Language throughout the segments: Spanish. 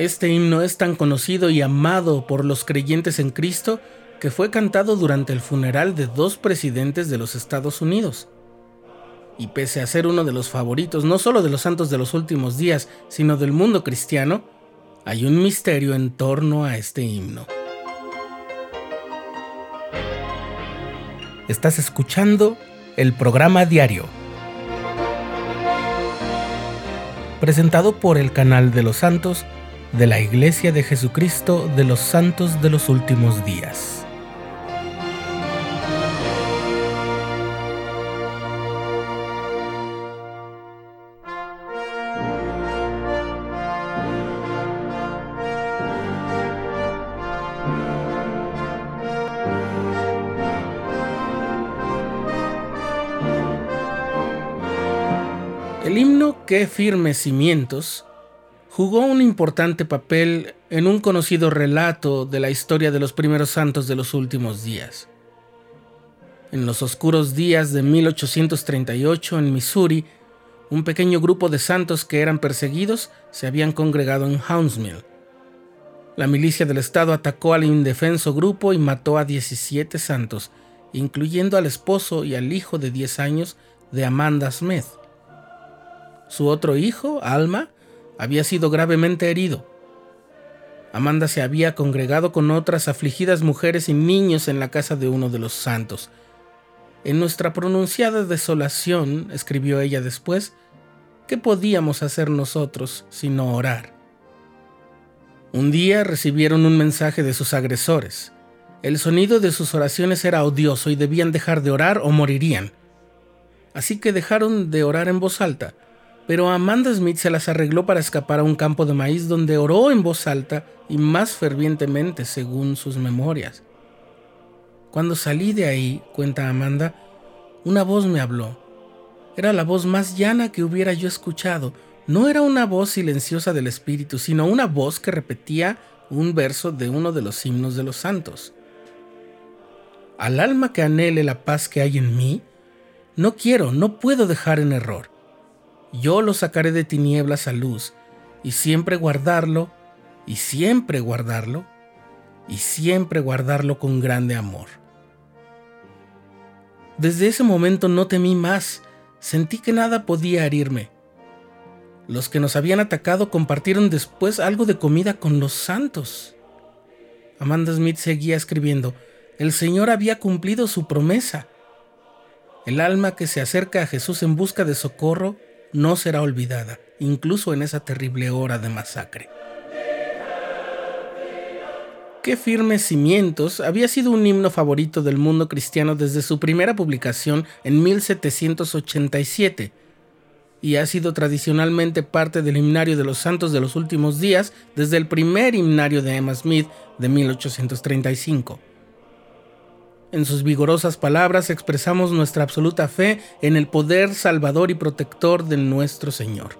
Este himno es tan conocido y amado por los creyentes en Cristo que fue cantado durante el funeral de dos presidentes de los Estados Unidos. Y pese a ser uno de los favoritos no solo de los santos de los últimos días, sino del mundo cristiano, hay un misterio en torno a este himno. Estás escuchando el programa diario, presentado por el canal de los santos de la Iglesia de Jesucristo de los Santos de los Últimos Días. El himno Qué firmes cimientos jugó un importante papel en un conocido relato de la historia de los primeros santos de los últimos días. En los oscuros días de 1838 en Missouri, un pequeño grupo de santos que eran perseguidos se habían congregado en Houndsmill. La milicia del Estado atacó al indefenso grupo y mató a 17 santos, incluyendo al esposo y al hijo de 10 años de Amanda Smith. Su otro hijo, Alma, había sido gravemente herido. Amanda se había congregado con otras afligidas mujeres y niños en la casa de uno de los santos. En nuestra pronunciada desolación, escribió ella después, ¿qué podíamos hacer nosotros sino orar? Un día recibieron un mensaje de sus agresores. El sonido de sus oraciones era odioso y debían dejar de orar o morirían. Así que dejaron de orar en voz alta pero Amanda Smith se las arregló para escapar a un campo de maíz donde oró en voz alta y más fervientemente según sus memorias. Cuando salí de ahí, cuenta Amanda, una voz me habló. Era la voz más llana que hubiera yo escuchado. No era una voz silenciosa del Espíritu, sino una voz que repetía un verso de uno de los himnos de los santos. Al alma que anhele la paz que hay en mí, no quiero, no puedo dejar en error yo lo sacaré de tinieblas a luz, y siempre guardarlo, y siempre guardarlo, y siempre guardarlo con grande amor. Desde ese momento no temí más, sentí que nada podía herirme. Los que nos habían atacado compartieron después algo de comida con los santos. Amanda Smith seguía escribiendo, el Señor había cumplido su promesa. El alma que se acerca a Jesús en busca de socorro no será olvidada, incluso en esa terrible hora de masacre. Qué firmes cimientos había sido un himno favorito del mundo cristiano desde su primera publicación en 1787 y ha sido tradicionalmente parte del himnario de los santos de los últimos días desde el primer himnario de Emma Smith de 1835. En sus vigorosas palabras expresamos nuestra absoluta fe en el poder salvador y protector de nuestro Señor.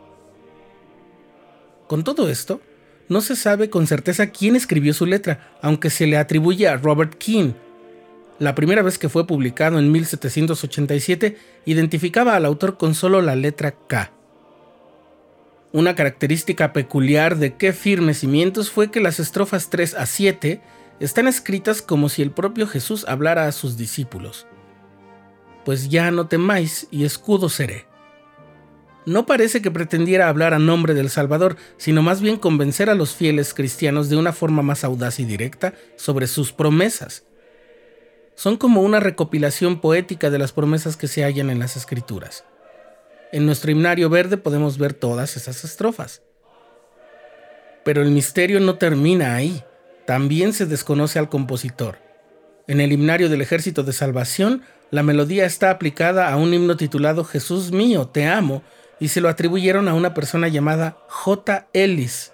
Con todo esto, no se sabe con certeza quién escribió su letra, aunque se le atribuye a Robert King. La primera vez que fue publicado en 1787 identificaba al autor con solo la letra K. Una característica peculiar de qué firmes cimientos fue que las estrofas 3 a 7 están escritas como si el propio Jesús hablara a sus discípulos. Pues ya no temáis y escudo seré. No parece que pretendiera hablar a nombre del Salvador, sino más bien convencer a los fieles cristianos de una forma más audaz y directa sobre sus promesas. Son como una recopilación poética de las promesas que se hallan en las Escrituras. En nuestro himnario verde podemos ver todas esas estrofas. Pero el misterio no termina ahí. También se desconoce al compositor. En el himnario del Ejército de Salvación, la melodía está aplicada a un himno titulado Jesús mío, te amo, y se lo atribuyeron a una persona llamada J. Ellis,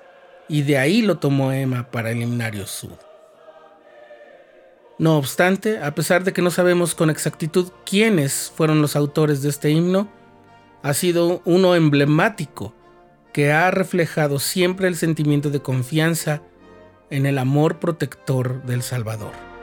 y de ahí lo tomó Emma para el himnario sud. No obstante, a pesar de que no sabemos con exactitud quiénes fueron los autores de este himno, ha sido uno emblemático que ha reflejado siempre el sentimiento de confianza en el amor protector del Salvador.